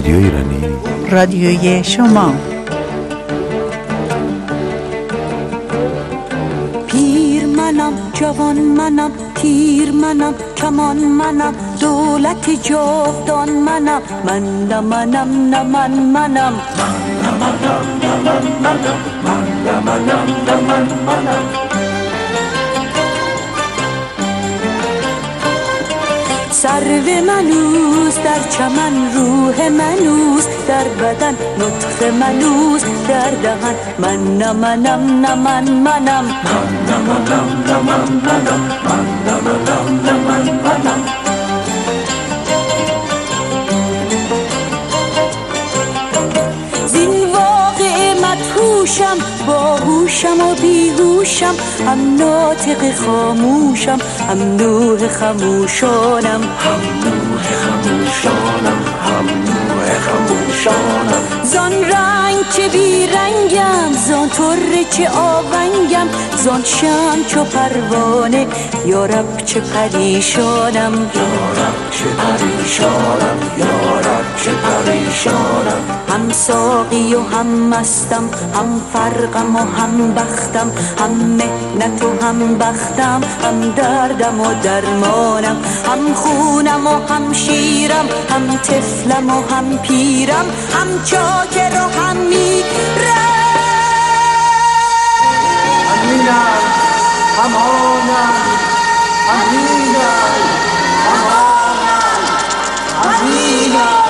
رادیو ایرانی. رادیوی شما. پیر منم جوان منم تیر منم کمان منم دولت جاودان منم. من نه منم نه من منم. سرو منوز در چمن روح منوز در بدن نطخ منوز در دهن من نه منم نه من منم. مدهوشم باهوشم و بیهوشم. هم ناطق خاموشم هم نوح خموشانم. زان رنگ چه بی رنگم زان طره چه آونگم. زان شم چو پروانه یارب چه پریشانم. هم ساقی و هم مستم هم فرقم و هم بختم. هم مهنت و هم بختم هم دردم و درمانم. هم خونم و هم شیرم هم طفلم و هم پیرم. هم چاکر و هم میرم. اینم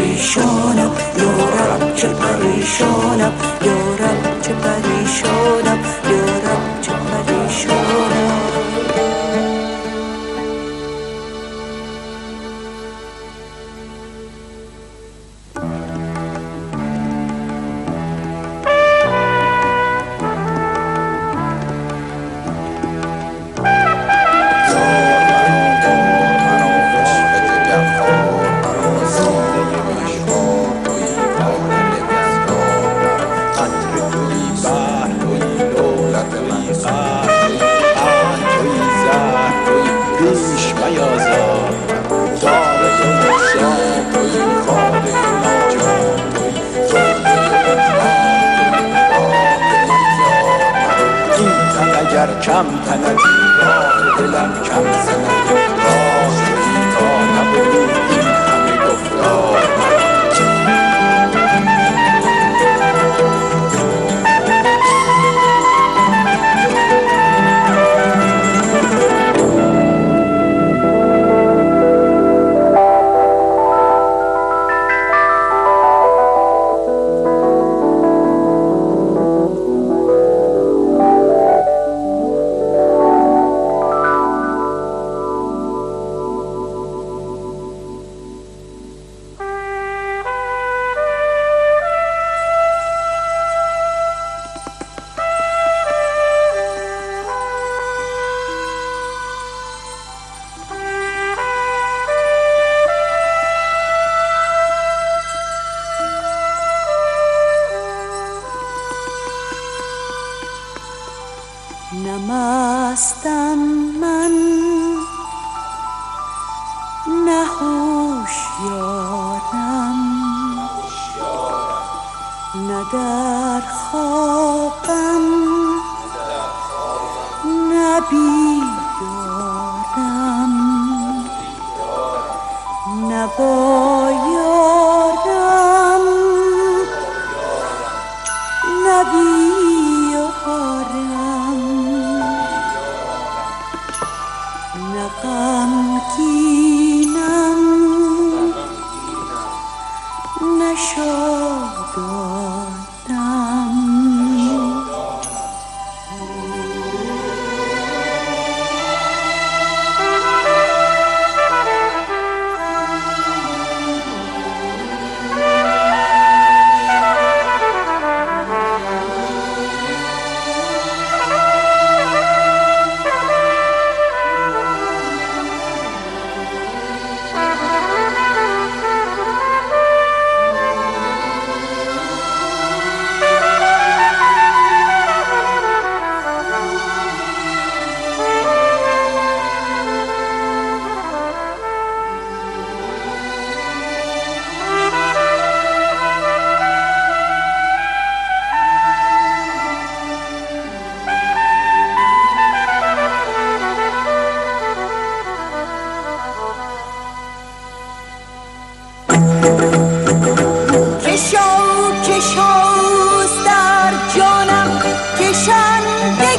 پریشانم یارب چه پریشانم یارب چه پریشانم نمستم من. نه هوشیارم نه در خوابم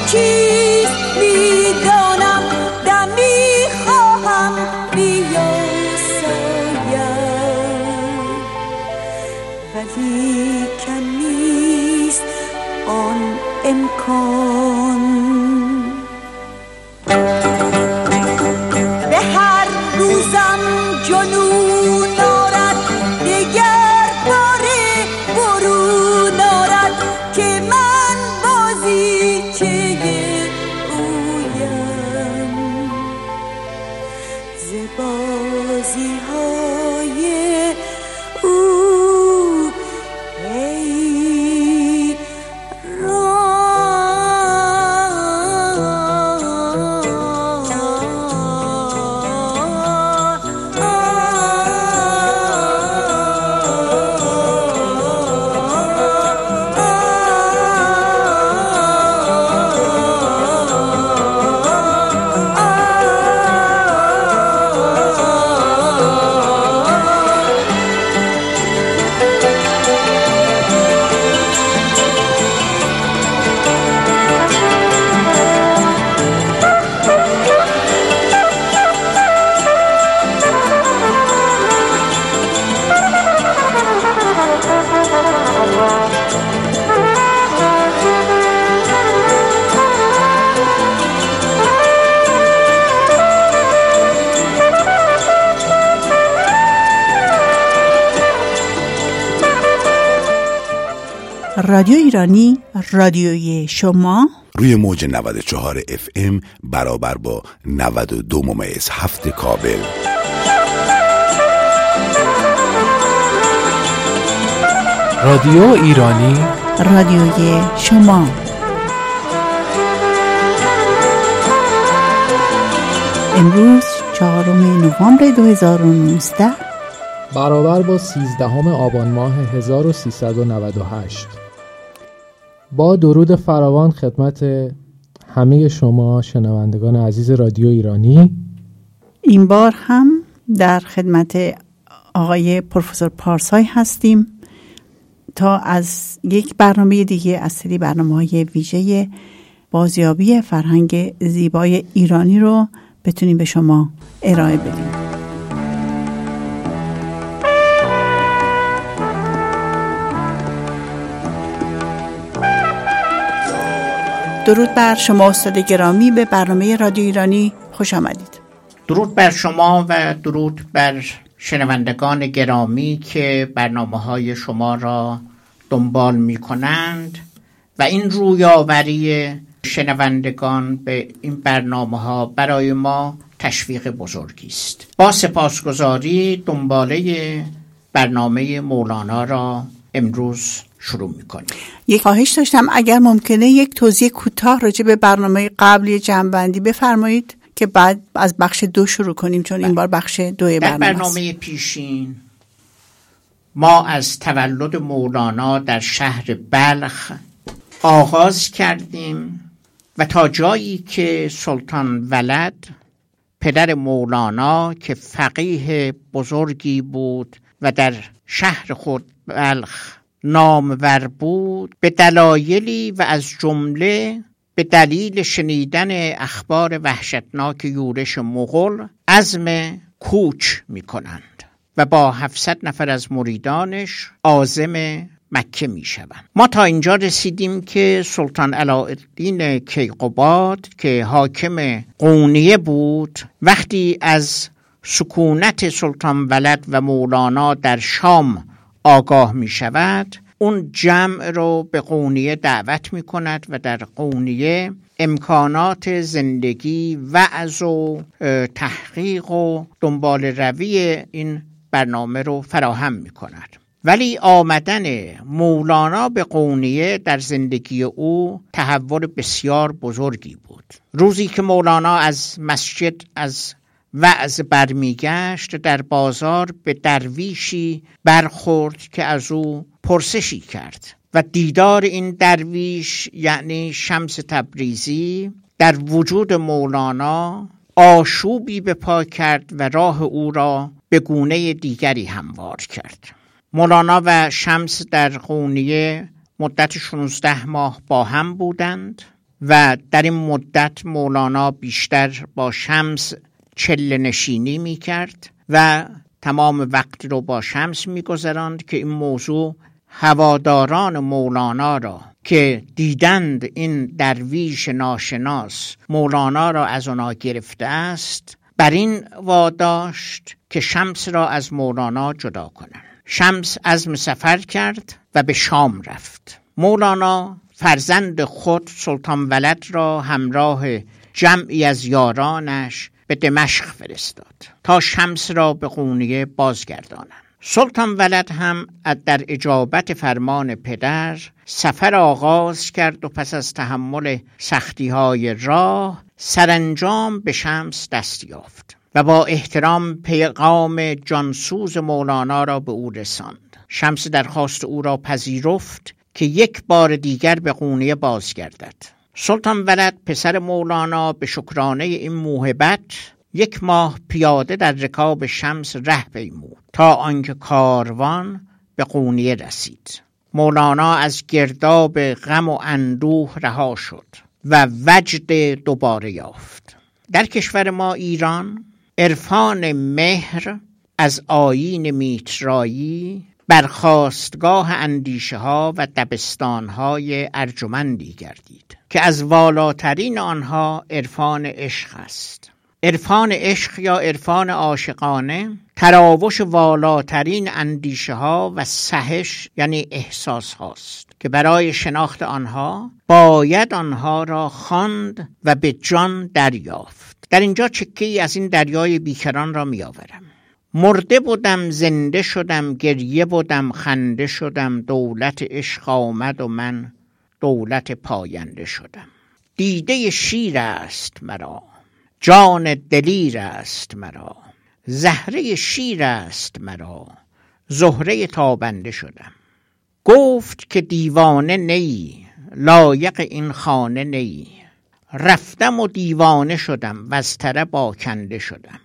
کیست می‌دانم؟ دم می‌خواهم بیا سایم ولی کم نیست آن امکان. رادیو ایرانی رادیوی شما. روی موج 94 اف ام برابر با 92 ممیز هفت کابل. رادیو ایرانی. رادیوی شما. امروز چهارم نوامبر 2019 برابر با 13 آبان ماه 1398 با درود فراوان خدمت همه شما شنوندگان عزیز رادیو ایرانی. این بار هم در خدمت آقای پروفسور پارسای هستیم تا از یک برنامه دیگه از سری برنامه های ویژه بازیابی فرهنگ زیبای ایرانی رو بتونیم به شما ارائه بدیم. درود بر شما استاد گرامی به برنامه رادیو ایرانی خوش آمدید. درود بر شما و درود بر شنوندگان گرامی که برنامه های شما را دنبال می کنند و این رویاوری شنوندگان به این برنامه ها برای ما تشویق بزرگی است. با سپاسگزاری دنباله برنامه مولانا را امروز شروع می‌کنیم یک خواهش داشتم اگر ممکنه یک توضیح کوتاه راجع به برنامه قبلی جمعبندی بفرمایید که بعد از بخش دو شروع کنیم چون این بار بخش دو در برنامه است. برنامه پیشین ما از تولد مولانا در شهر بلخ آغاز کردیم و تا جایی که سلطان ولد پدر مولانا که فقیه بزرگی بود و در شهر خود بلخ نامور بود به دلایلی و از جمله به دلیل شنیدن اخبار وحشتناک یورش مغول عزم کوچ می کنند و با 700 نفر از مریدانش عازم مکه می شوند ما تا اینجا رسیدیم که سلطان علاءالدین کیقوباد که حاکم قونیه بود وقتی از سکونت سلطان ولد و مولانا در شام آگاه می شود اون جمع رو به قونیه دعوت می کند و در قونیه امکانات زندگی و اه، تحقیق و دنبال روی این برنامه رو فراهم می کند ولی آمدن مولانا به قونیه در زندگی او تحول بسیار بزرگی بود. روزی که مولانا از مسجد از وعظ برمیگشت در بازار به درویشی برخورد که از او پرسشی کرد و دیدار این درویش یعنی شمس تبریزی در وجود مولانا آشوبی به پا کرد و راه او را به گونه دیگری هموار کرد. مولانا و شمس در قونیه مدت 16 ماه با هم بودند و در این مدت مولانا بیشتر با شمس چله نشینی می کرد و تمام وقت رو با شمس می گذراند که این موضوع هواداران مولانا را که دیدند این درویش ناشناس مولانا را از اونا گرفته است بر این واداشت که شمس را از مولانا جدا کنند. شمس عزم سفر کرد و به شام رفت. مولانا فرزند خود سلطان ولد را همراه جمعی از یارانش به دمشق فرستاد تا شمس را به قونیه بازگردانند سلطان ولد هم در اجابت فرمان پدر سفر آغاز کرد و پس از تحمل سختی های راه سرانجام به شمس دست یافت و با احترام پیغام جانسوز مولانا را به او رساند. شمس درخواست او را پذیرفت که یک بار دیگر به قونیه بازگردد. سلطان ولد پسر مولانا به شکرانه این موهبت یک ماه پیاده در رکاب شمس ره پیمود تا آنکه کاروان به قونیه رسید. مولانا از گرداب غم و اندوه رها شد و وجد دوباره یافت. در کشور ما ایران عرفان مهر از آیین میترایی برخواستگاه اندیشه ها و دبستان های ارجمندی گردید. که از والاترین آنها عرفان عشق است. عرفان عشق یا عرفان عاشقانه تراوش والاترین اندیشه ها و سهش یعنی احساس هاست که برای شناخت آنها باید آنها را خواند و به جان دریافت. در اینجا چکه ای از این دریای بیکران را می آورم مرده بودم زنده شدم گریه بودم خنده شدم دولت عشق آمد و من دولت پاینده شدم. دیده شیر است مرا. جان دلیر است مرا. زهره شیر است مرا. زهره تابنده شدم. گفت که دیوانه نی لایق این خانه نی. رفتم و دیوانه شدم و از تره باکنده شدم.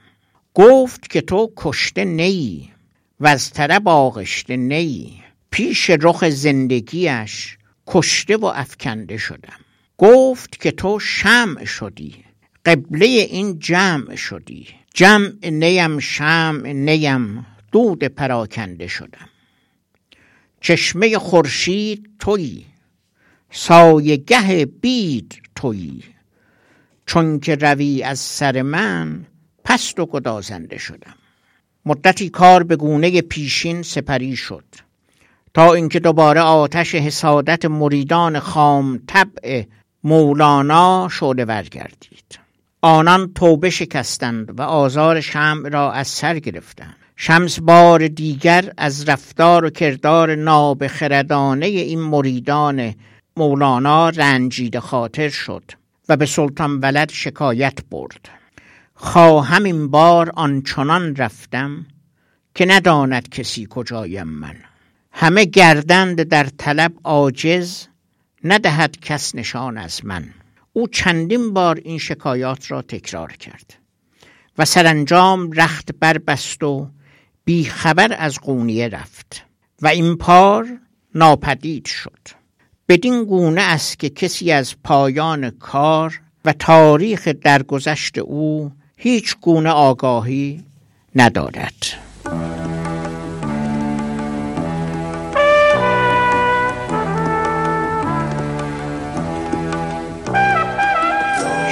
گفت که تو کشته نی و از طرب آغشته نی. پیش رخ زندگیش کشته و افکنده شدم. گفت که تو شمع شدی. قبله این جمع شدی. جمع نیم شمع نیم. دود پراکنده شدم. چشمه خورشید تویی. سایگه بید تویی. چون که روی از سر من پست و گدازنده شدم. مدتی کار به گونه پیشین سپری شد. تا اینکه دوباره آتش حسادت مریدان خام طبع مولانا شعله ور گردید. آنان توبه شکستند و آزار شمع را از سر گرفتند. شمس بار دیگر از رفتار و کردار نابخردانه این مریدان مولانا رنجیده خاطر شد و به سلطان ولد شکایت برد. خواهم این بار آنچنان رفتم که نداند کسی کجایم من. همه گردند در طلب عاجز ندهد کس نشان از من. او چندین بار این شکایات را تکرار کرد و سرانجام رخت بربست و بی خبر از قونیه رفت و این پار ناپدید شد. بدین گونه است که کسی از پایان کار و تاریخ درگذشت او هیچ گونه آگاهی ندارد.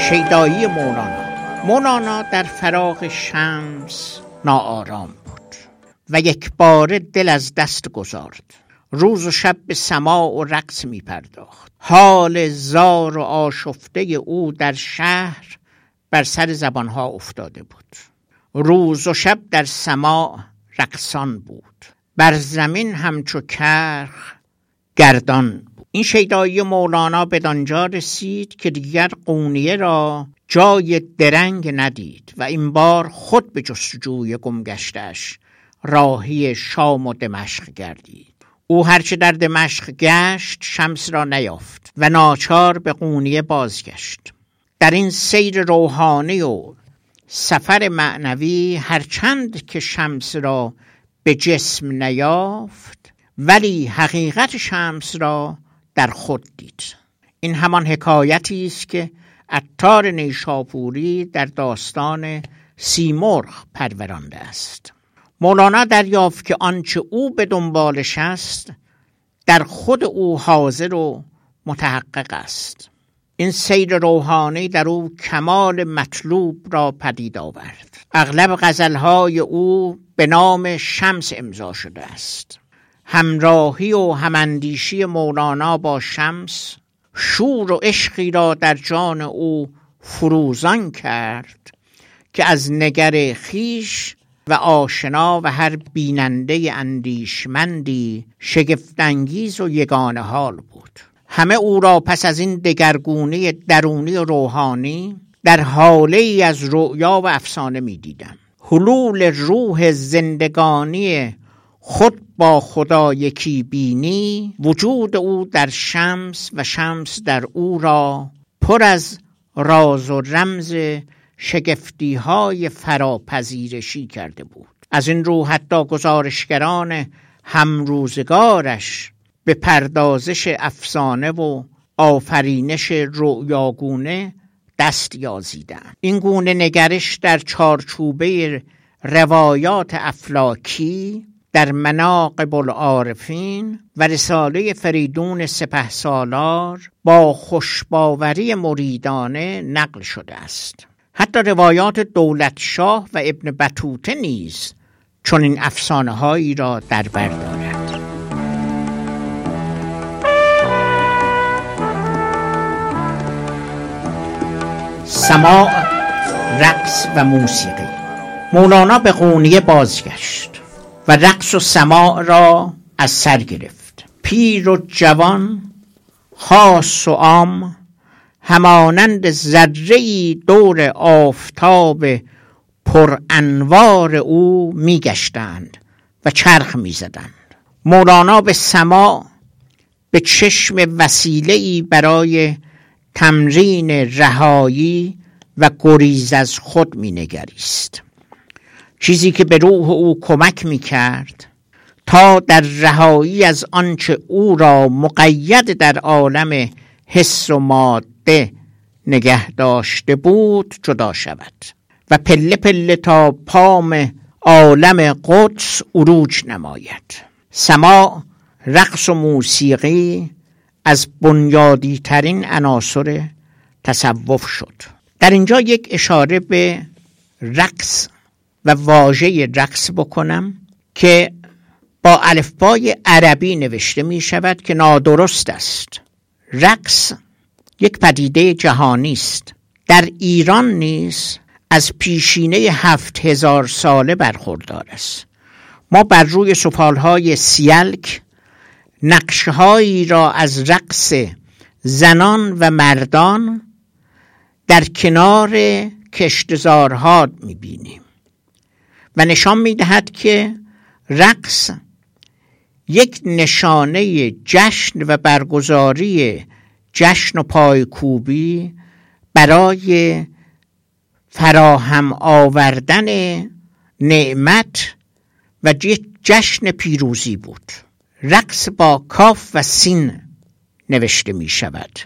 شیدایی مولانا. مولانا در فراغ شمس ناآرام بود و یک بار دل از دست گذارد. روز و شب به سماع و رقص می پرداخت حال زار و آشفته او در شهر بر سر زبانها افتاده بود. روز و شب در سماع رقصان بود. بر زمین همچو کرخ گردان این شیدایی مولانا به دانجا رسید که دیگر قونیه را جای درنگ ندید و این بار خود به جستجوی گمگشتش راهی شام و دمشق گردید. او هرچه در دمشق گشت شمس را نیافت و ناچار به قونیه بازگشت. در این سیر روحانی و سفر معنوی هرچند که شمس را به جسم نیافت ولی حقیقت شمس را در خود دید. این همان حکایتی است که عطار نیشاپوری در داستان سیمرغ پرورانده است. مولانا دریافت که آنچه او به دنبالش است در خود او حاضر و متحقق است. این سیر روحانی در او کمال مطلوب را پدید آورد. اغلب غزلهای او به نام شمس امضا شده است. همراهی و هماندیشی مولانا با شمس شور و عشقی را در جان او فروزان کرد که از نگر خیش و آشنا و هر بیننده اندیشمندی شگفتانگیز و یگانه حال بود. همه او را پس از این دگرگونه درونی و روحانی در حاله از رؤیا و افسانه می دیدم حلول روح زندگانی خود با خدا یکی بینی وجود او در شمس و شمس در او را پر از راز و رمز شگفتی های فراپذیرشی کرده بود. از این رو حتی گزارشگران همروزگارش به پردازش افسانه و آفرینش رؤیاگونه دست یازیدن این گونه نگرش در چارچوبه روایات افلاکی در مناقب العارفین و رساله فریدون سپه سالار با خوشباوری مریدانه نقل شده است. حتی روایات دولت شاه و ابن بطوته نیز چون این افسانه هایی را در بر دارد. سماع رقص و موسیقی. مولانا به قونیه بازگشت. و رقص و سماع را از سر گرفت. پیر و جوان خاص و عام همانند ذره دور آفتاب پر انوار او میگشتند و چرخ می‌زدند. مولانا به سما به چشم وسیله برای تمرین رهایی و گریز از خود مینگریست. چیزی که به روح او کمک می‌کرد تا در رهایی از آنچه او را مقید در عالم حس و ماده نگه داشته بود جدا شود و پله پله تا پام عالم قدس عروج نماید. سماع رقص و موسیقی از بنیادی ترین عناصر تصوف شد. در اینجا یک اشاره به رقص و واژه رقص بکنم که با الفبای عربی نوشته می شود که نادرست است. رقص یک پدیده جهانی است. در ایران نیز از پیشینه هفت هزار ساله برخوردار است. ما بر روی سفالهای سیلک نقشهایی را از رقص زنان و مردان در کنار کشتزارها می‌بینیم و نشان می‌دهد که رقص یک نشانه جشن و برگزاری جشن و پایکوبی برای فراهم آوردن نعمت و جشن پیروزی بود. رقص با کاف و سین نوشته می شود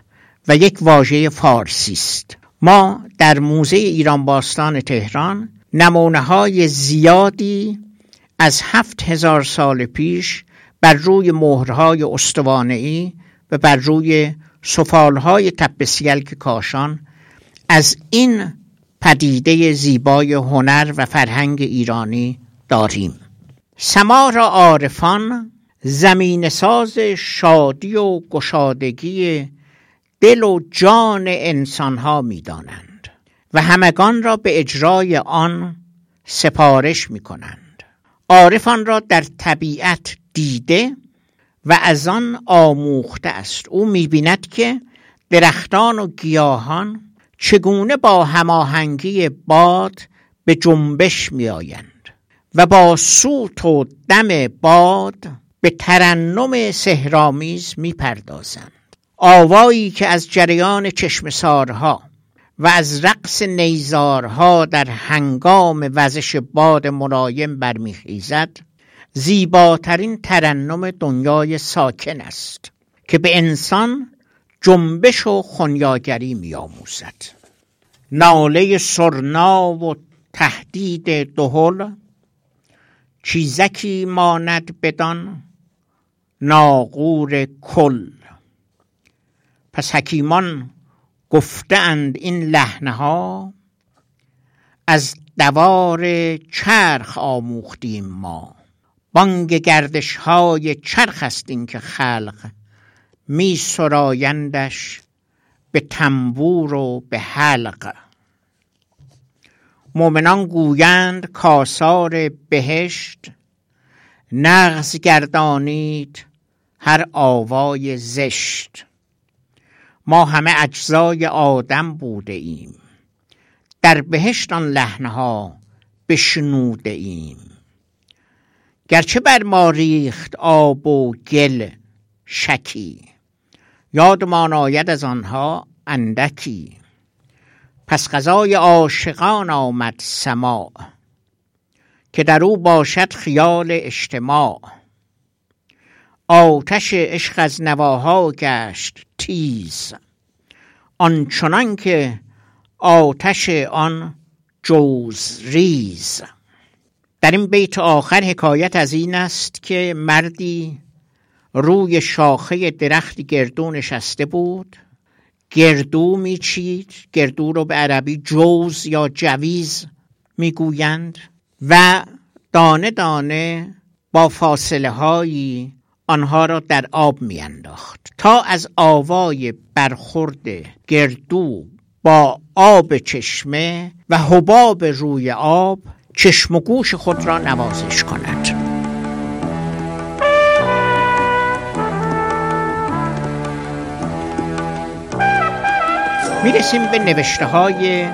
و یک واژه فارسی است. ما در موزه ایران باستان تهران نمونه های زیادی از هفت هزار سال پیش بر روی مهرهای استوانعی و بر روی سفالهای تپسیلک کاشان از این پدیده زیبای هنر و فرهنگ ایرانی داریم. سما را عارفان زمین ساز شادی و گشادگی دل و جان انسانها می دانند همگان را به اجرای آن سپارش می کنند عارفان را در طبیعت دیده و از آن آموخته است. او می بیند که درختان و گیاهان چگونه با هماهنگی باد به جنبش می آیند و با سوت و دم باد به ترنم سهرامیز می پردازند آوایی که از جریان چشمسارها و از رقص نیزارها در هنگام وزش باد ملایم برمیخیزد زیباترین ترنم دنیای ساکن است که به انسان جنبش و خونیاگری میآموزد. ناله سرنا و تهدید دهل چیزکی ماند بدان ناقور کل. پس حکیمان گفتند این لحنه ها از دوار چرخ آموختیم ما. بانگ گردش های چرخ است این که خلق می سرایندش به تنبور و به حلق. مؤمنان گویند کاسار بهشت نغز گردانید هر آوای زشت. ما همه اجزای آدم بوده ایم. در بهشت آن لحنها بشنوده ایم. گرچه بر ما ریخت آب و گل شکی یادمان آید از آنها اندکی. پس غذای عاشقان آمد سماع که در او باشد خیال اجتماع. آتش عشق از نواها گشت تیز. آنچنان که آتش آن جوز ریز. در این بیت آخر حکایت از این است که مردی روی شاخه درختی گردو نشسته بود. گردو میچید گردو رو به عربی جوز یا جویز می‌گویند و دانه دانه با فاصله هایی آنها را در آب میانداخت تا از آوای برخورد گردو با آب چشمه و حباب روی آب چشم و گوش خود را نوازش کند. می‌رسیم به نوشته های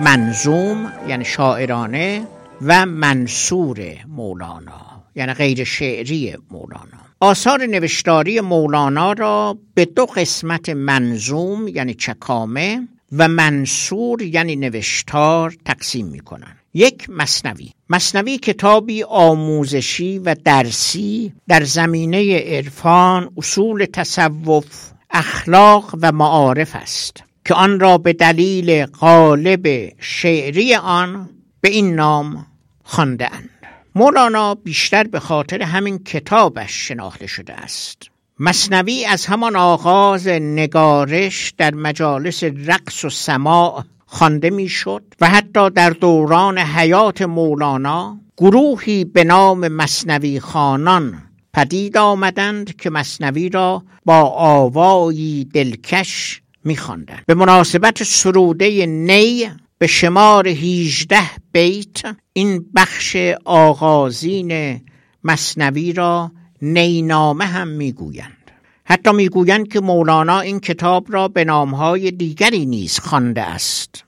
منظوم یعنی شاعرانه و منصور مولانا یعنی غیر شعری مولانا. آثار نوشتاری مولانا را به دو قسمت منظوم یعنی چکامه و منصور یعنی نوشتار تقسیم می کنند. یک مصنوی مصنوی کتابی آموزشی و درسی در زمینه عرفان اصول تصوف اخلاق و معارف است که آن را به دلیل غالب شعری آن به این نام خانده اند مولانا بیشتر به خاطر همین کتابش شناخته شده است. مصنوی از همان آغاز نگارش در مجالس رقص و سماع خوانده می‌شد و حتی در دوران حیات مولانا گروهی به نام مصنوی خانان پدید آمدند که مصنوی را با آوایی دلکش میخواندند. به مناسبت سروده نی به شمار 18 بیت این بخش آغازین مصنوی را نینامه هم می‌گویند. حتی می‌گویند که مولانا این کتاب را به نامهای دیگری نیز خوانده است.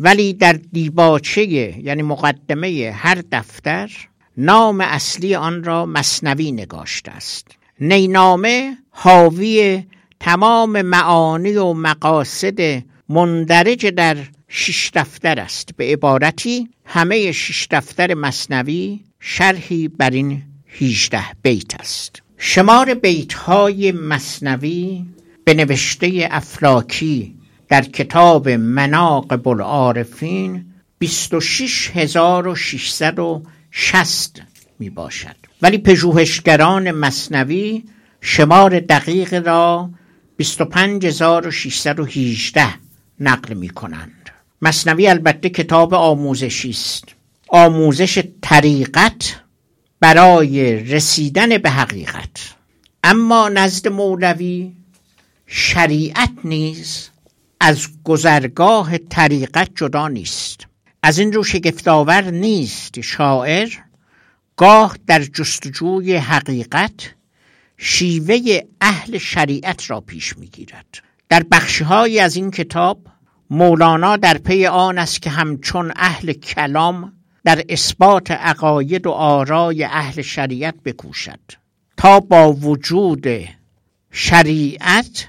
ولی در دیباچه یعنی مقدمه هر دفتر نام اصلی آن را مصنوی نگاشته است. نینامه حاوی تمام معانی و مقاصد مندرج در شش دفتر است. به عبارتی همه شش دفتر مصنوی شرحی بر این 18 بیت است. شمار بیت های مصنوی به نوشته افلاکی در کتاب مناقب العارفین 26660 می باشد. ولی پژوهشگران مصنوی شمار دقیق را 25618 نقل می کنند. مصنوی البته کتاب آموزشی است. آموزش طریقت برای رسیدن به حقیقت. اما نزد مولوی شریعت نیز از گذرگاه طریقت جدا نیست. از این رو شگفتآور نیست شاعر گاه در جستجوی حقیقت شیوه اهل شریعت را پیش می‌گیرد. در بخشهایی از این کتاب مولانا در پی آن است که همچون اهل کلام در اثبات عقاید و آرای اهل شریعت بکوشد. تا با وجود شریعت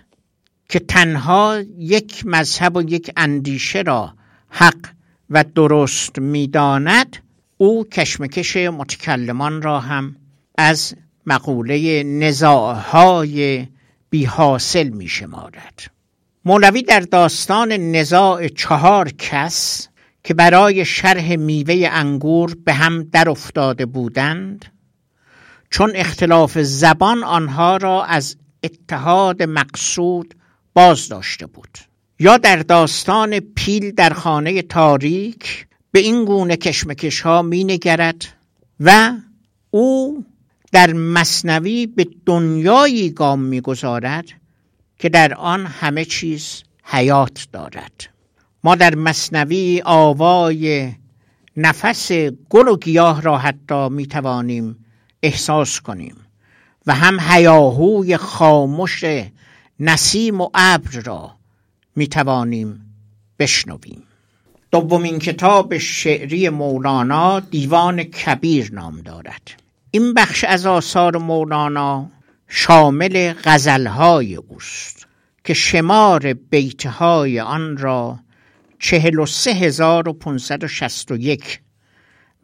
که تنها یک مذهب و یک اندیشه را حق و درست می‌داند او کشمکش متکلمان را هم از مقوله نزاعهای بی حاصل می شمارد مولوی در داستان نزاع چهار کس که برای شرح میوه انگور به هم در افتاده بودند چون اختلاف زبان آنها را از اتحاد مقصود باز داشته بود. یا در داستان پیل در خانه تاریک به این گونه کشمکش ها می نگرد و او در مصنوی به دنیایی گام می‌گذارد که در آن همه چیز حیات دارد. ما در مصنوی آوای نفس گل و گیاه را حتی می توانیم احساس کنیم و هم هیاهوی خاموش نسیم و ابر را می توانیم بشنویم. دومین کتاب شعری مولانا دیوان کبیر نام دارد. این بخش از آثار مولانا شامل غزلهای اوست. که شمار بیتهای آن را چهل و سه هزار و پونصد و شست و یک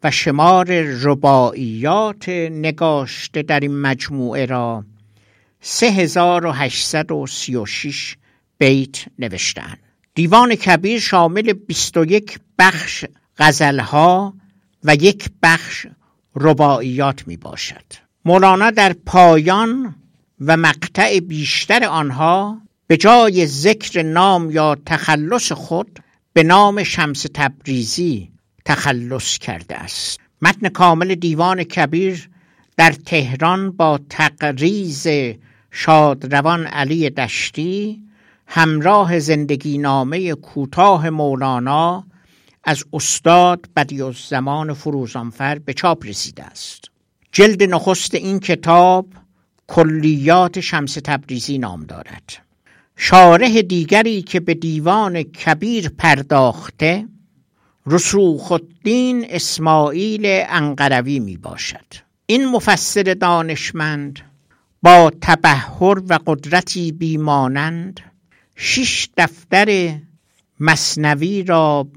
و شمار رباعیات نگاشته در این مجموعه را سه هزار و هشتصد و سی و شیش بیت نوشتن دیوان کبیر شامل بیست و یک بخش غزلها و یک بخش رباعیات می باشد مولانا در پایان و مقطع بیشتر آنها به جای ذکر نام یا تخلص خود به نام شمس تبریزی تخلص کرده است. متن کامل دیوان کبیر در تهران با تقریز شادروان علی دشتی همراه زندگی نامه کوتاه مولانا از استاد بدی زمان فروزانفر به چاپ رسیده است. جلد نخست این کتاب کلیات شمس تبریزی نام دارد. شارح دیگری که به دیوان کبیر پرداخته رسوخ الدین اسماعیل انقروی می باشد این مفسر دانشمند با تبهر و قدرتی بیمانند شش دفتر مصنوی را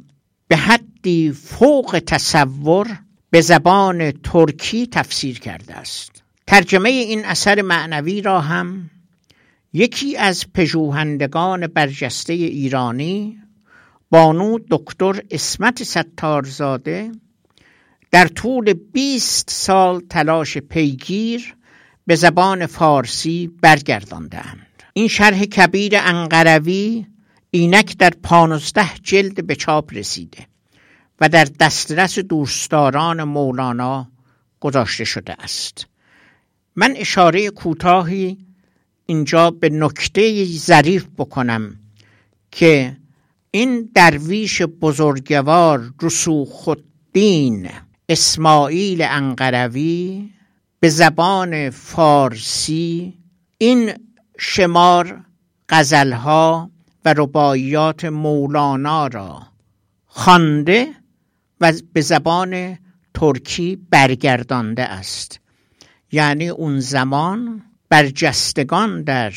به حدی فوق تصور به زبان ترکی تفسیر کرده است. ترجمه این اثر معنوی را هم یکی از پژوهندگان برجسته ایرانی بانو دکتر اسمت ستارزاده در طول 20 سال تلاش پیگیر به زبان فارسی برگرداندند. این شرح کبیر انقروی اینک در پانزده جلد به چاپ رسیده و در دسترس دوستداران مولانا گذاشته شده است. من اشاره کوتاهی اینجا به نکته ظریف بکنم که این درویش بزرگوار رسوخ الدین اسماعیل انقروی به زبان فارسی این شمار غزلها و رباعیات مولانا را خوانده و به زبان ترکی برگردانده است. یعنی اون زمان برجستگان در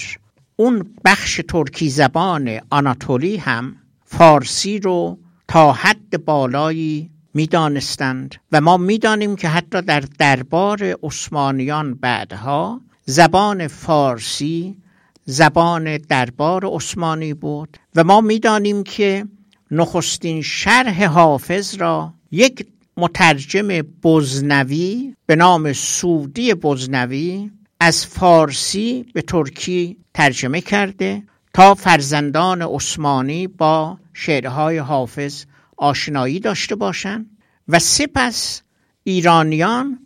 اون بخش ترکی زبان آناتولی هم فارسی رو تا حد بالایی می‌دانستند و ما می‌دانیم که حتی در دربار عثمانیان بعدها زبان فارسی زبان دربار عثمانی بود و ما می‌دانیم که نخستین شرح حافظ را یک مترجم بزنوی به نام سودی بزنوی از فارسی به ترکی ترجمه کرده تا فرزندان عثمانی با شعرهای حافظ آشنایی داشته باشند و سپس ایرانیان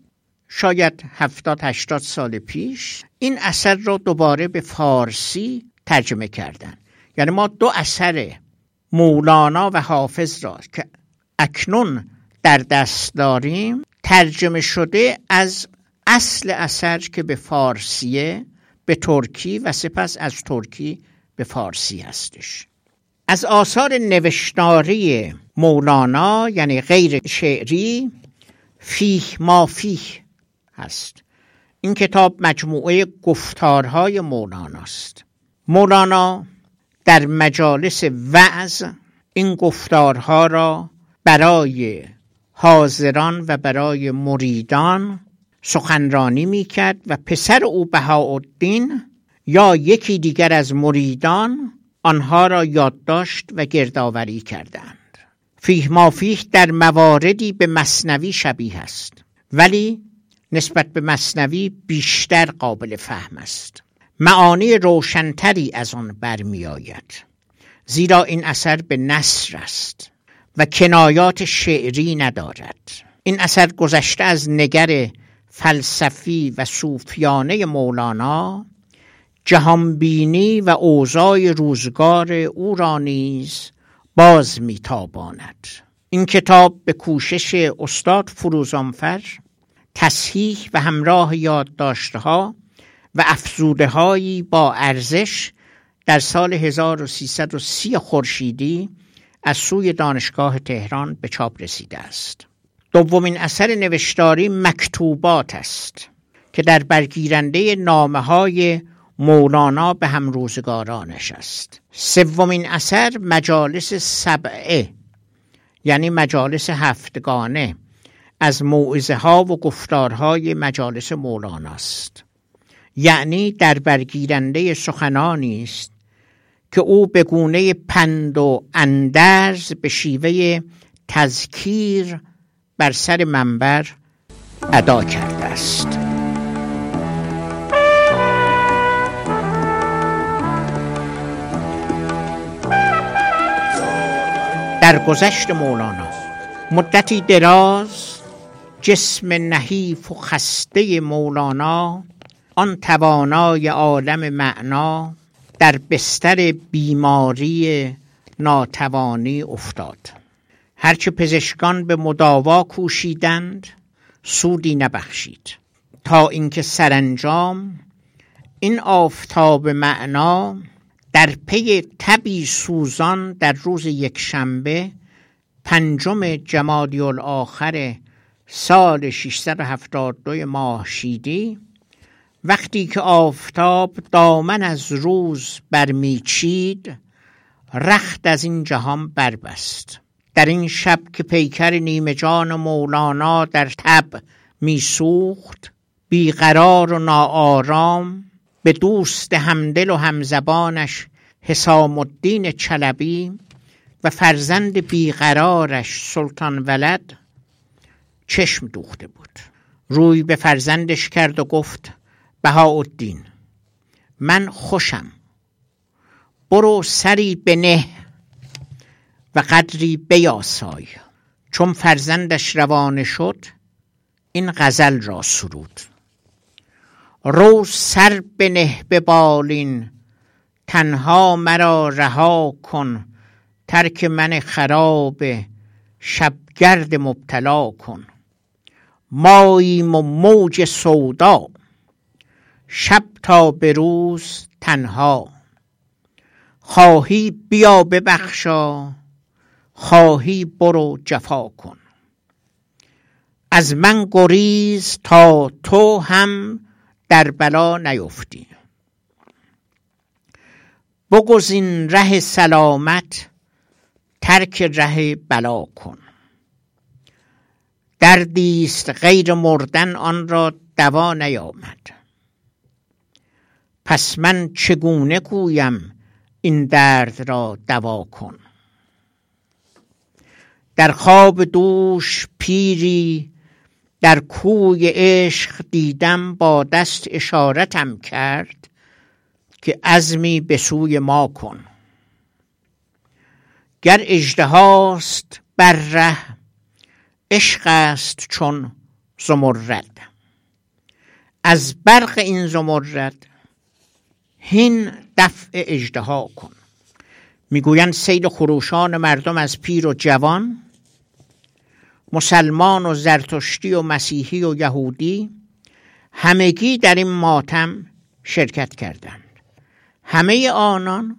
شاید هفتاد هشتاد سال پیش این اثر را دوباره به فارسی ترجمه کردند یعنی ما دو اثر مولانا و حافظ را که اکنون در دست داریم ترجمه شده از اصل اثر که به فارسیه به ترکی و سپس از ترکی به فارسی هستش. از آثار نوشتاری مولانا یعنی غیر شعری فیه ما فیه هست. این کتاب مجموعه گفتارهای مولاناست. مولانا در مجالس وعظ این گفتارها را برای حاضران و برای مریدان سخنرانی می‌کرد و پسر او بهاءالدین یا یکی دیگر از مریدان آنها را یادداشت و گردآوری کردند. فیه مافیه در مواردی به مصنوی شبیه است ولی نسبت به مصنوی بیشتر قابل فهم است. معانی روشنتری از آن برمیآید زیرا این اثر به نصر است و کنایات شعری ندارد. این اثر گذشته از نگر فلسفی و صوفیانه مولانا جهانبینی و اوضاع روزگار او را نیز باز میتاباند. این کتاب به کوشش استاد فروزانفر تصحیح و همراه یادداشتها و افزوده هایی با ارزش در سال 1330 خورشیدی از سوی دانشگاه تهران به چاپ رسیده است. دومین اثر نوشتاری مکتوبات است که در برگیرنده نامه های مولانا به هم روزگارانش است. سومین اثر مجالس سبعه یعنی مجالس هفتگانه از موعظه ها و گفتارهای مجالس مولانا است. یعنی در برگیرنده سخنانی است که او به گونه پند و اندرز به شیوه تذکیر بر سر منبر ادا کرده است. در گذشت مولانا مدتی دراز جسم نحیف و خسته مولانا آن توانای عالم معنا در بستر بیماری ناتوانی افتاد. هرچه پزشکان به مداوا کوشیدند سودی نبخشید. تا اینکه سرانجام این آفتاب معنا در پی تبی سوزان در روز یکشنبه پنجم جمادی الاخر سال 672 ماه شیدی وقتی که آفتاب دامن از روز برمیچید رخت از این جهان بربست. در این شب که پیکر نیمه جان مولانا در تب میسوخت بیقرار و ناآرام به دوست همدل و همزبانش حسام الدین چلبی و فرزند بیقرارش سلطان ولد چشم دوخته بود. روی به فرزندش کرد و گفت بهاءالدین من خوشم. برو سری بنه و قدری بیاسای. چون فرزندش روانه شد این غزل را سرود. رو سر بنه به بالین تنها مرا رها کن. ترک من خراب شبگرد مبتلا کن. ماییم و موج سودا. شب تا به روز تنها. خواهی بیا ببخشا. خواهی برو جفا کن. از من گریز تا تو هم در بلا نیفتی. بگزین ره سلامت ترک ره بلا کن. دردیست غیر مردن آن را دوا نیامد. پس من چگونه گویم این درد را دوا کن؟ در خواب دوش پیری در کوی عشق دیدم با دست اشارتم کرد که عزمی به سوی ما کن. گر اژدهاست بر ره عشق است چون زمرد. از برق این زمرد هین دفع اژدها کن. می‌گویند سید خروشان مردم از پیر و جوان مسلمان و زرتشتی و مسیحی و یهودی همگی در این ماتم شرکت کردند همه آنان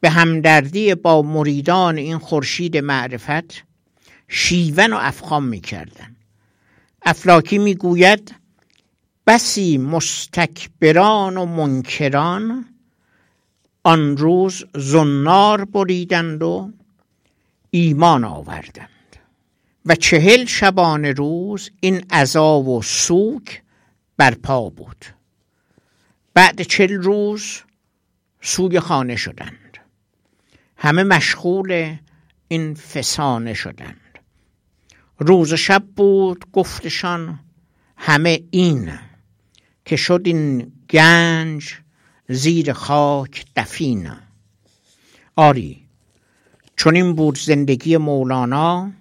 به همدردی با مریدان این خورشید معرفت شیون و افخام می کردن. افلاکی می گوید بسی مستکبران و منکران آن روز زنار بریدند و ایمان آوردند و چهل شبانه روز این عذا و سوک برپا بود. بعد چهل روز سوی خانه شدند. همه مشغول این فسانه شدند. روز شب بود گفتشان همه این که شد این گنج زیر خاک دفین آری چون این بود زندگی مولانا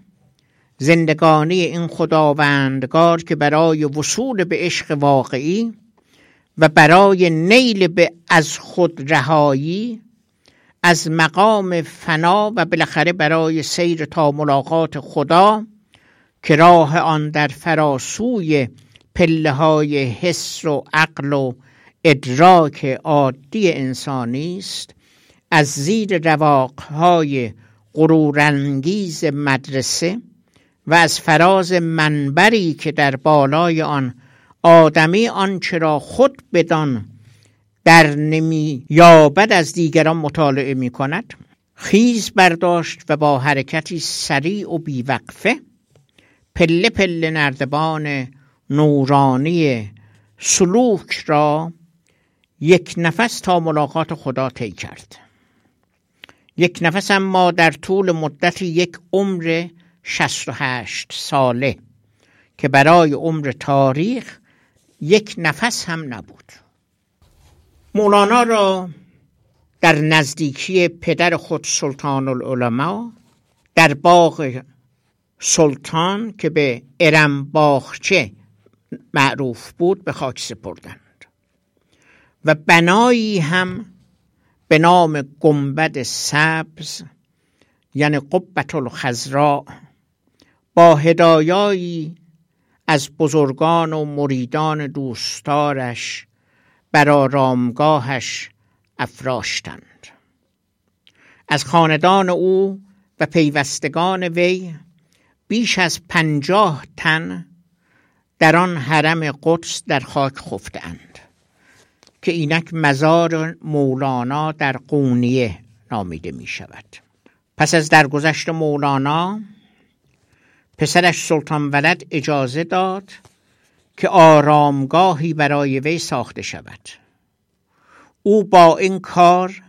زندگانی این خداوندگار که برای وصول به عشق واقعی و برای نیل به از خود رهایی از مقام فنا و بالاخره برای سیر تا ملاقات خدا که راه آن در فراسوی پله های حس و عقل و ادراک عادی انسانی است از زیر رواقهای غرورانگیز مدرسه و از فراز منبری که در بالای آن آدمی آنچه را خود بدان در نمی یابد از دیگران مطالعه می کند. خیز برداشت و با حرکتی سریع و بیوقفه پله پله نردبان نورانی سلوک را یک نفس تا ملاقات خدا طی کرد. یک نفس اما در طول مدت یک عمر 68 ساله که برای عمر تاریخ یک نفس هم نبود. مولانا را در نزدیکی پدر خود سلطان العلماء در باغ سلطان که به ارم باغچه معروف بود به خاک سپردند. و بنایی هم به نام گنبد سبز یعنی قبت الخزراء با هدایایی از بزرگان و مریدان دوستارش بر آرامگاهش افراشتند. از خاندان او و پیوستگان وی بیش از پنجاه تن در آن حرم قدس در خاک خفتند که اینک مزار مولانا در قونیه نامیده می شود پس از درگذشت مولانا پسرش سلطان ولد اجازه داد که آرامگاهی برای وی ساخته شود. او با این کار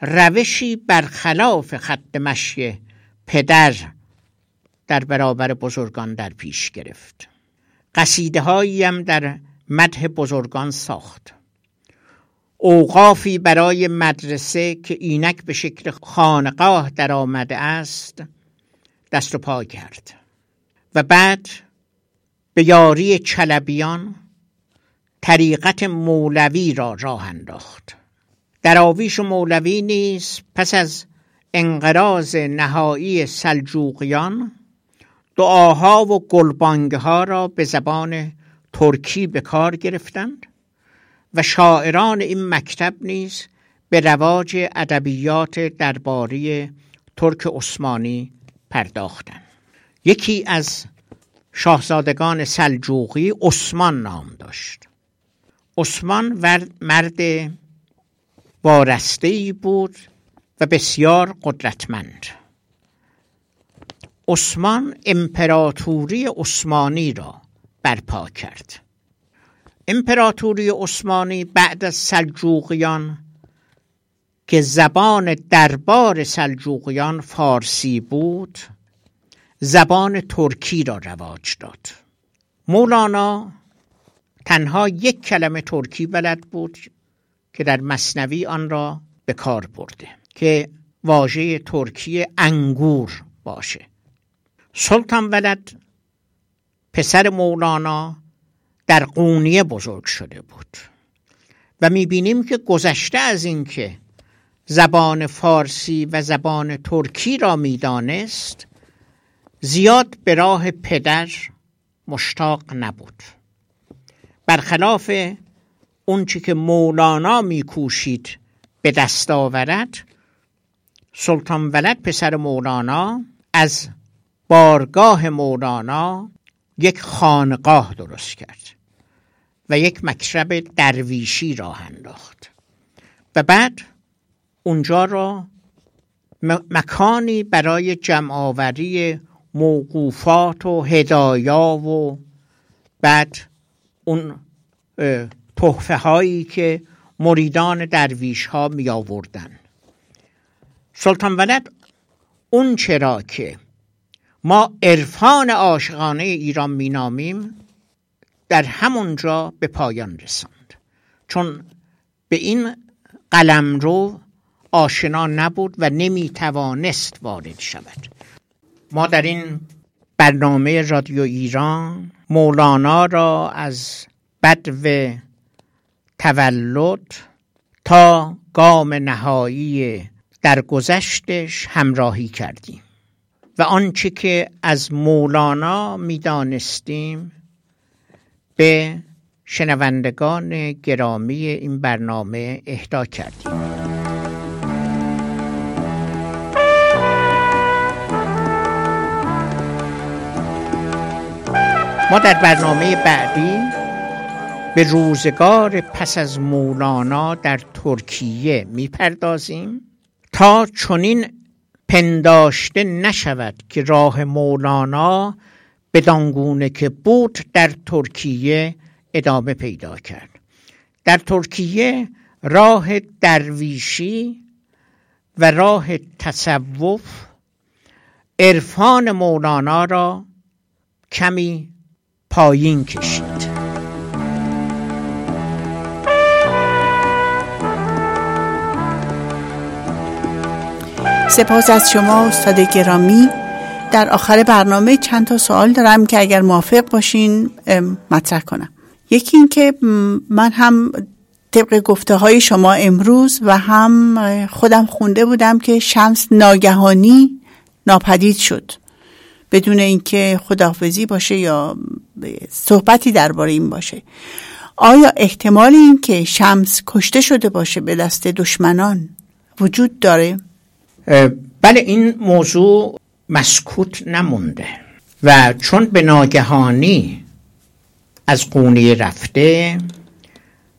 روشی برخلاف خط مشی پدر در برابر بزرگان در پیش گرفت. قصیده هم در مدح بزرگان ساخت. اوقافی برای مدرسه که اینک به شکل خانقاه در آمده است دست و پا کرد. بعد به یاری چلبیان طریقت مولوی را راه انداخت. دراویش و مولوی نیز پس از انقراض نهایی سلجوقیان دعاها و گلبانگها را به زبان ترکی به کار گرفتند و شاعران این مکتب نیز به رواج ادبیات درباره ترک عثمانی پرداختند. یکی از شاهزادگان سلجوقی عثمان نام داشت. عثمان مرد وارسته بود و بسیار قدرتمند. عثمان امپراتوری عثمانی را برپا کرد. امپراتوری عثمانی بعد از سلجوقیان که زبان دربار سلجوقیان فارسی بود زبان ترکی را رواج داد. مولانا تنها یک کلمه ترکی بلد بود که در مصنوی آن را به کار برده که واژه ترکی انگور باشه. سلطان ولد پسر مولانا در قونیه بزرگ شده بود. و می‌بینیم که گذشته از اینکه زبان فارسی و زبان ترکی را می‌دانست زیاد به راه پدر مشتاق نبود. برخلاف اونچه که مولانا میکوشید به دست آورد سلطان ولد پسر مولانا از بارگاه مولانا یک خانقاه درست کرد و یک مکتب درویشی راه انداخت. و بعد اونجا را مکانی برای جمعآوری موقوفات و هدایا و بعد اون تحفه هایی که مریدان درویش ها می آوردن سلطان ولد اون چرا که ما عرفان عاشقانه ایران مینامیم در همونجا به پایان رساند. چون به این قلم رو آشنا نبود و نمی توانست وارد شود. ما در این برنامه رادیو ایران مولانا را از بدو تولد تا گام نهایی در گذشتش همراهی کردیم و آنچه که از مولانا می‌دانستیم به شنوندگان گرامی این برنامه اهدا کردیم. ما در برنامه بعدی به روزگار پس از مولانا در ترکیه می‌پردازیم. تا چنین پنداشته نشود که راه مولانا به دانگونه که بود در ترکیه ادامه پیدا کرد. در ترکیه راه درویشی و راه تصوف عرفان مولانا را کمی پایین کشید. سپاس از شما استاد گرامی. در آخر برنامه چند تا سوال دارم که اگر موافق باشین مطرح کنم. یکی این که من هم طبق گفته های شما امروز و هم خودم خونده بودم که شمس ناگهانی ناپدید شد. بدون اینکه خداحافظی باشه یا صحبتی درباره این باشه. آیا احتمال این که شمس کشته شده باشه به دست دشمنان وجود داره؟ بله این موضوع مسکوت نمونده و چون به ناگهانی از قونیه رفته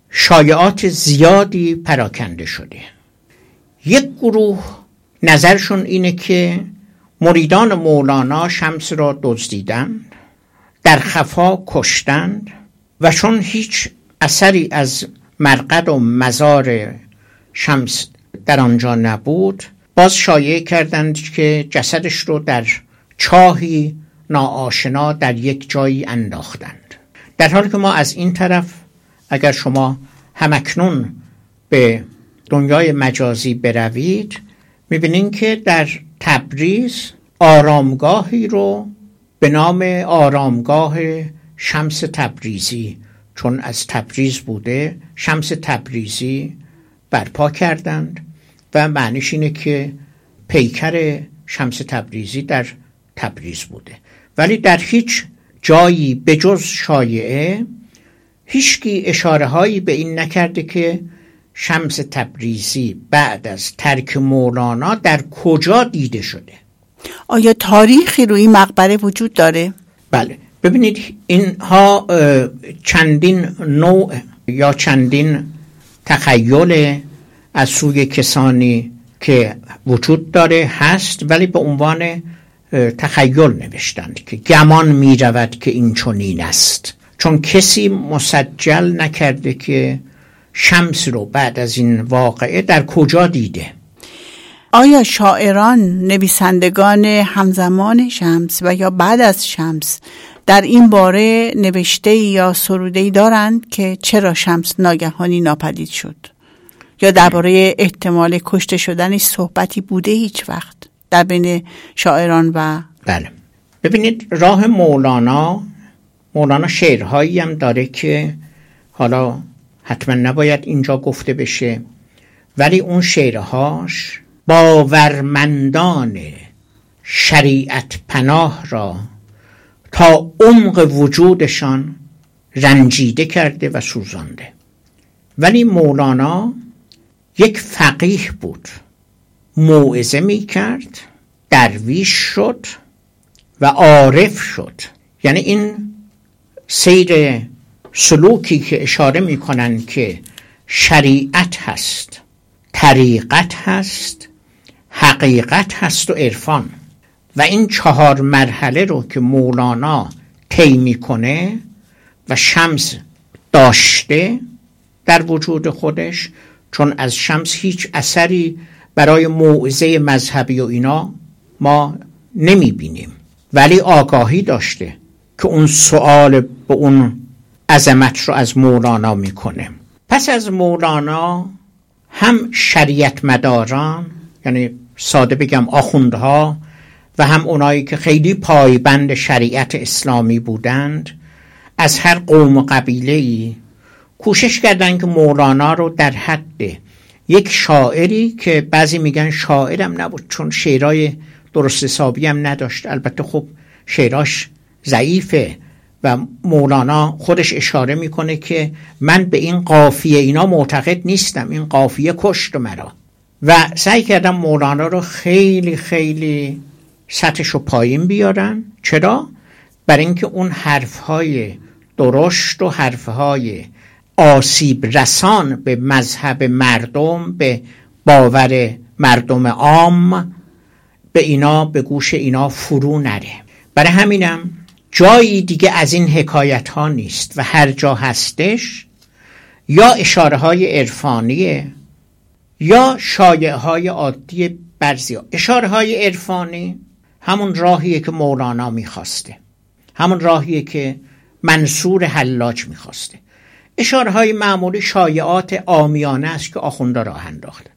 شایعات زیادی پراکنده شده. یک گروه نظرشون اینه که مریدان مولانا شمس را دزدیدند در خفا کشتند و چون هیچ اثری از مرقد و مزار شمس در آنجا نبود باز شایع کردند که جسدش رو در چاهی ناآشنا در یک جایی انداختند. در حالی که ما از این طرف اگر شما همکنون به دنیای مجازی بروید می‌بینین که در تبریز آرامگاهی رو به نام آرامگاه شمس تبریزی. چون از تبریز بوده شمس تبریزی برپا کردند و معنیش اینه که پیکر شمس تبریزی در تبریز بوده. ولی در هیچ جایی به جز شایعه هیچکی اشاره هایی به این نکرده که شمس تبریزی بعد از ترک مولانا در کجا دیده شده. آیا تاریخی روی مقبره وجود داره؟ بله. ببینید اینها چندین نوع یا چندین تخیل از سوی کسانی که وجود داره هست ولی به عنوان تخیل نوشتند که گمان می رود که این چنین است. چون کسی مسجل نکرده که شمس رو بعد از این واقعه در کجا دیده؟ آیا شاعران نویسندگان همزمان شمس و یا بعد از شمس در این باره نوشته یا سروده دارند که چرا شمس ناگهانی ناپدید شد؟ یا درباره احتمال کشته شدنش صحبتی بوده هیچ وقت در بین شاعران و بله. ببینید راه مولانا مولانا شعرهایی هم داره که حالا حتما نباید اینجا گفته بشه ولی اون شعرهاش باورمندان شریعت پناه را تا عمق وجودشان رنجیده کرده و سوزانده. ولی مولانا یک فقیه بود. موعظه می کرد درویش شد و عارف شد. یعنی این سیر سلوکی که اشاره می کنند که شریعت هست طریقت هست حقیقت هست و عرفان. و این چهار مرحله رو که مولانا طی می‌کنه و شمس داشته در وجود خودش چون از شمس هیچ اثری برای موعظه مذهبی و اینا ما نمی بینیم ولی آگاهی داشته که اون سوال به اون عظمت رو از مولانا می‌کنه. پس از مولانا هم شریعت مداران یعنی ساده بگم آخوندها و هم اونایی که خیلی پایبند شریعت اسلامی بودند از هر قوم و قبیله ای کوشش کردن که مولانا رو در حد یک شاعری که بعضی میگن شاعرم نبود چون شعرهای درست حسابی هم نداشت البته خب شعراش ضعیفه و مولانا خودش اشاره می‌کنه که من به این قافیه اینا معتقد نیستم این قافیه کشت مرا. و سعی کردم مولانا رو خیلی خیلی سطحش رو پایین بیارن چرا؟ برای اینکه اون حرفهای درشت و حرفهای آسیب رسان به مذهب مردم به باور مردم عام به اینا به گوش اینا فرو نره برای همینم جایی دیگه از این حکایت ها نیست و هر جا هستش یا اشاره های عرفانیه یا شایعه های عادی برزی اشاره های عرفانی همون راهیه که مولانا می‌خواسته. همون راهیه که منصور حلاج می‌خواسته. اشاره های معمولی شایعات آمیانه است که آخونده راه انداختن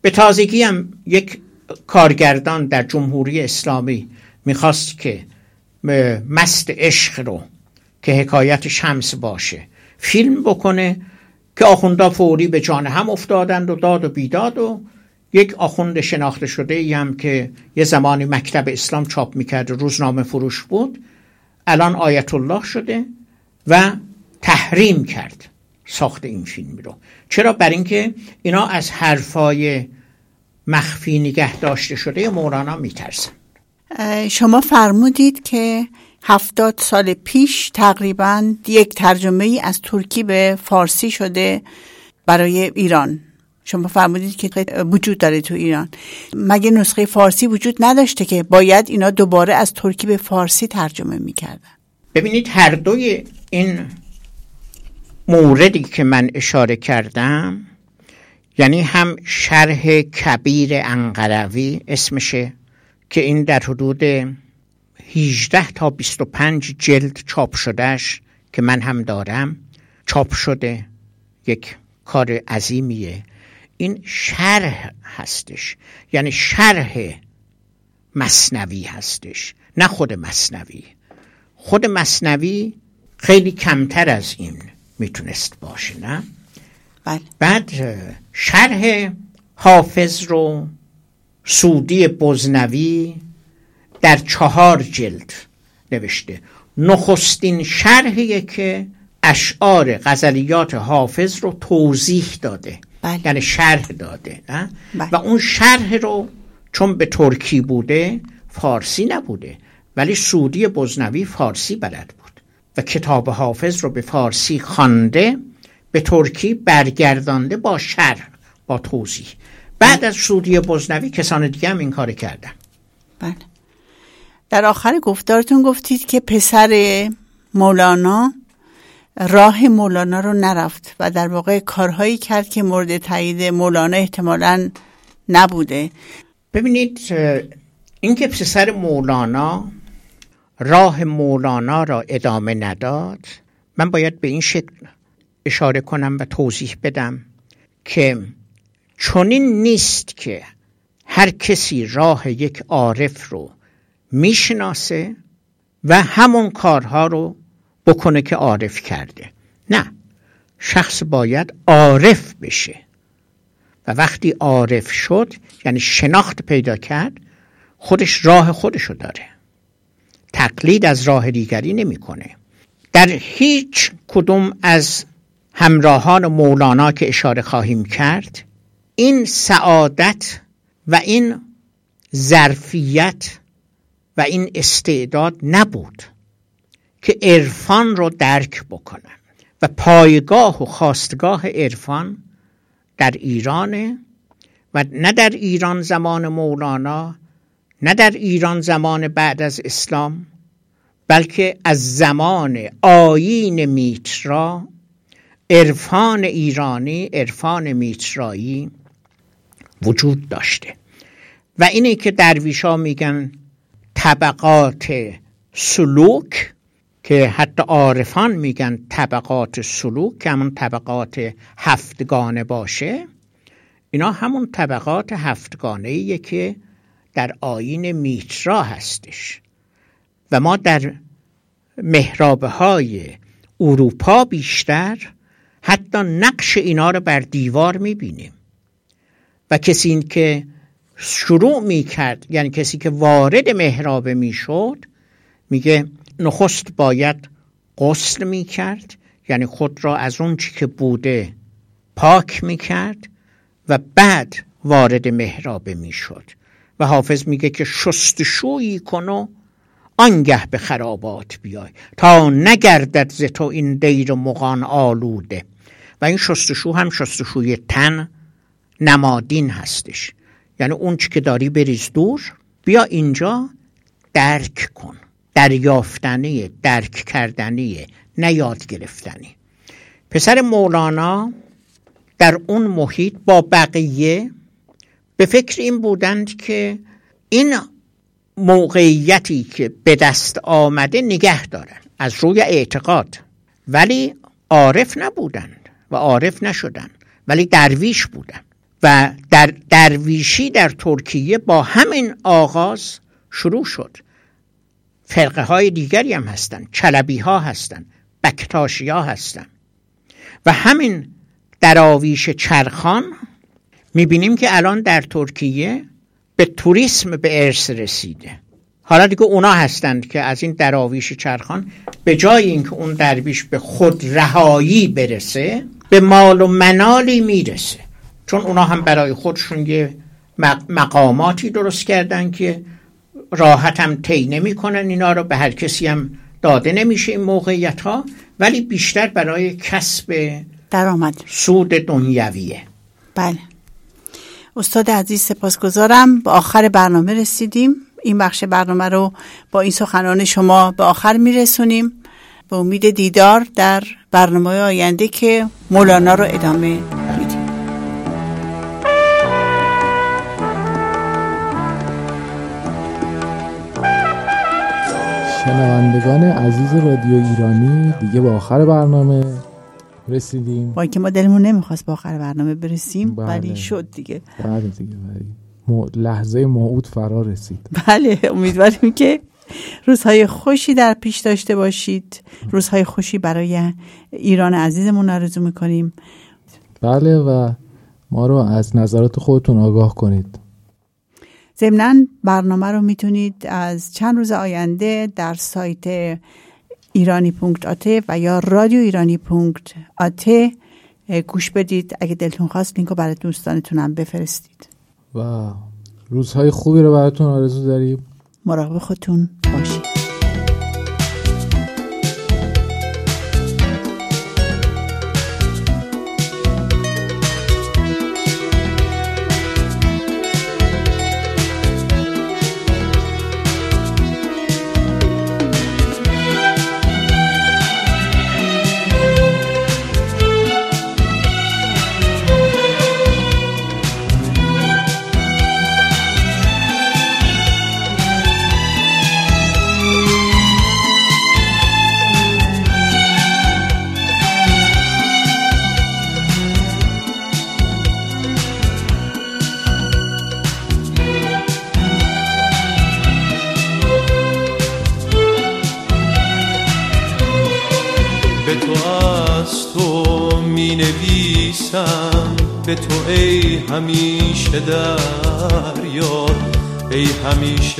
به تازگی هم یک کارگردان در جمهوری اسلامی می‌خواست که مست عشق رو که حکایت شمس باشه فیلم بکنه که آخونده فوری به جان هم افتادند و داد و بیداد و یک آخوند شناخته شده ای هم که یه زمانی مکتب اسلام چاپ می‌کرد روزنامه فروش بود الان آیت الله شده و تحریم کرد ساخت این فیلم رو. چرا؟ بر اینکه اینا از حرفای مخفی نگه داشته شده مولانا میترسن. شما فرمودید که هفتاد سال پیش تقریبا یک ترجمه ای از ترکی به فارسی شده برای ایران. شما فرمودید که وجود داره تو ایران. مگه نسخه فارسی وجود نداشته که باید اینا دوباره از ترکی به فارسی ترجمه می‌کردن؟ ببینید هر دوی این موردی که من اشاره کردم یعنی هم شرح کبیر انقروی اسمشه که این در حدود 18 تا 25 جلد چاپ شدهش که من هم دارم. چاپ شده یک کار عظیمیه. این شرح هستش. یعنی شرح مصنوی هستش. نه خود مصنوی. خود مصنوی خیلی کمتر از این می‌تونست باشه نه؟ بله. بعد شرح حافظ رو سودی بزنوی در چهار جلد نوشته نخستین شرحیه که اشعار غزلیات حافظ رو توضیح داده بله. یعنی شرح داده نه؟ بله. و اون شرح رو چون به ترکی بوده فارسی نبوده ولی سودی بزنوی فارسی بلد بود و کتاب حافظ رو به فارسی خوانده به ترکی برگردانده با شرح با توضیح بعد از سودی بزنوی کسان دیگه هم این کار کردن بله در آخر گفتارتون گفتید که پسر مولانا راه مولانا رو نرفت و در واقع کارهایی کرد که مورد تایید مولانا احتمالا نبوده. ببینید اینکه پسر مولانا راه مولانا را ادامه نداد من باید به این شکل اشاره کنم و توضیح بدم که چنین نیست که هر کسی راه یک عارف رو می‌شناسه و همون کارها رو بکنه که عارف کرده. نه شخص باید عارف بشه. و وقتی عارف شد یعنی شناخت پیدا کرد خودش راه خودشو داره. تقلید از راه دیگری نمی‌کنه. در هیچ کدوم از همراهان مولانا که اشاره خواهیم کرد این سعادت و این ظرفیت و این استعداد نبود که عرفان رو درک بکنن. و پایگاه و خواستگاه عرفان در ایرانه و نه در ایران زمان مولانا نه در ایران زمان بعد از اسلام بلکه از زمان آیین میترا عرفان ایرانی عرفان میترایی وجود داشته. و اینه که درویشا میگن طبقات سلوک که حتی عارفان میگن طبقات سلوک که همون طبقات هفتگانه باشه اینا همون طبقات هفتگانه که در آین میترا هستش. و ما در محرابه های اروپا بیشتر حتی نقش اینا رو بر دیوار می‌بینیم. و کسی که شروع می‌کرد. یعنی کسی که وارد محرابه می‌شد میگه نخست باید غسل می‌کرد. یعنی خود را از اون چی که بوده پاک می‌کرد و بعد وارد محرابه می‌شد. و حافظ میگه که شستشویی کن و آنگه به خرابات بیای. تا نگردد ز تو این دیر مغان آلوده. و این شستشو هم شستشوی تن نمادین هستش. یعنی اون چی که داری بریز دور بیا اینجا درک کن. دریافتنی درک کردنی نه یاد گرفتنی. پسر مولانا در اون محیط با بقیه به فکر این بودند که این موقعیتی که به دست آمده نگه دارن از روی اعتقاد. ولی عارف نبودند و عارف نشدن ولی درویش بودن و در درویشی در ترکیه با همین آغاز شروع شد. فرقه های دیگری هم هستن. چلبی ها هستن. بکتاشی ها هستن. و همین دراویش چرخان می‌بینیم که الان در ترکیه به توریسم به ارث رسیده. حالا دیگه اونا هستند که از این دراویش چرخان به جای اینکه اون درویش به خود رهایی برسه به مال و منالی می‌رسه. چون اونا هم برای خودشون یه مقاماتی درست کردن که راحت هم طی نمی‌کنن اینا رو به هر کسی هم داده نمیشه این موقعیت ها ولی بیشتر برای کسب درآمد. سود دنیویه. بله. استاد عزیز سپاسگزارم. به آخر برنامه رسیدیم. این بخش برنامه رو با این سخنان شما به آخر میرسونیم. به امید دیدار در برنامه آینده که مولانا رو ادامه شنوندگان عزیز رادیو ایرانی دیگه به آخر برنامه رسیدیم. با اینکه ما دلمون نمی‌خواست به آخر برنامه برسیم بله. ولی شد دیگه. بله دیگه بله. لحظه موعود فرا رسید. بله امیدواریم که روزهای خوشی در پیش داشته باشید. روزهای خوشی برای ایران عزیزمون آرزو می‌کنیم. بله و ما رو از نظرات خودتون آگاه کنید. ضمنا برنامه رو می‌تونید از چند روز آینده در سایت ایرانی پونکت آته و یا رادیو ایرانی پونکت آته گوش بدید. اگه دلتون خواست لینک رو برای دوستانتون هم بفرستید. و روزهای خوبی رو براتون آرزو داریم. مراقب خودتون.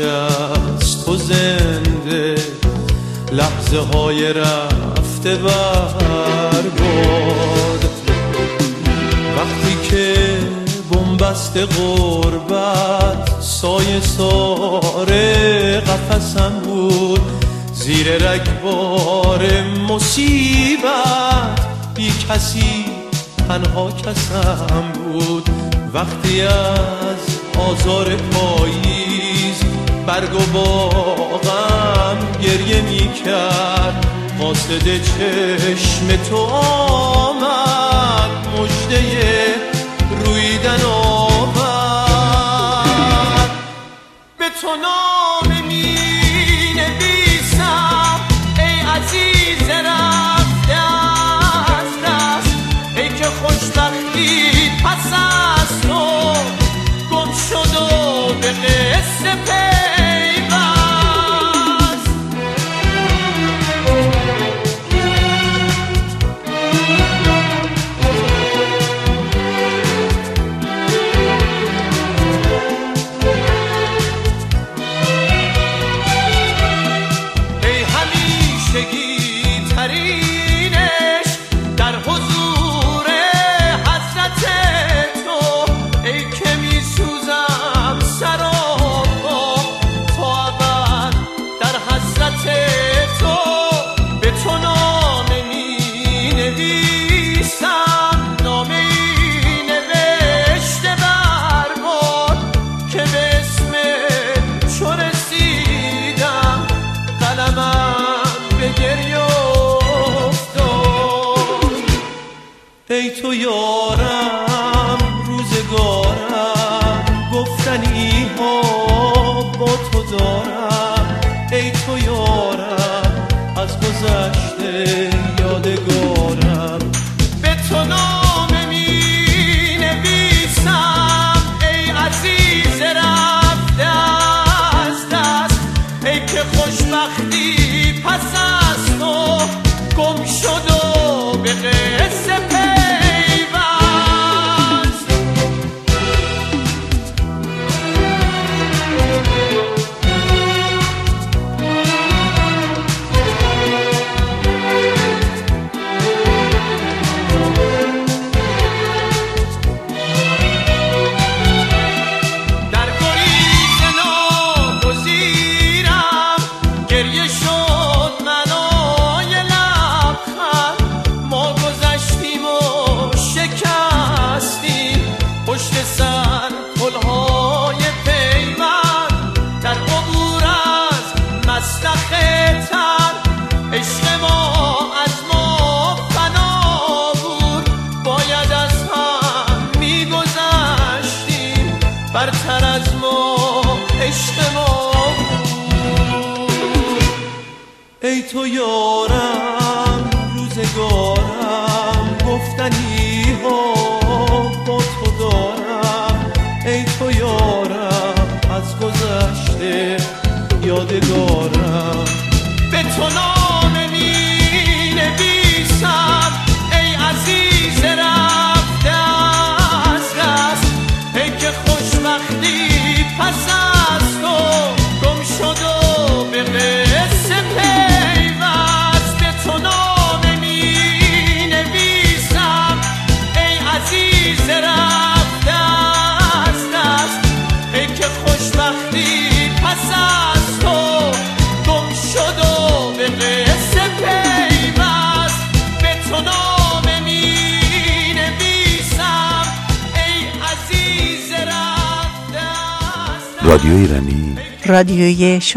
از تو زنده لحظه های رفته برباد وقتی که بنبست غربت سایه ساره قفسم بود. زیر رگبار مصیبت بی کسی تنها کسم بود. وقتی از آزار پاییز برگ و باغم گریه می کرد قاصد چشم تو آمد.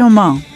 عزیز رفته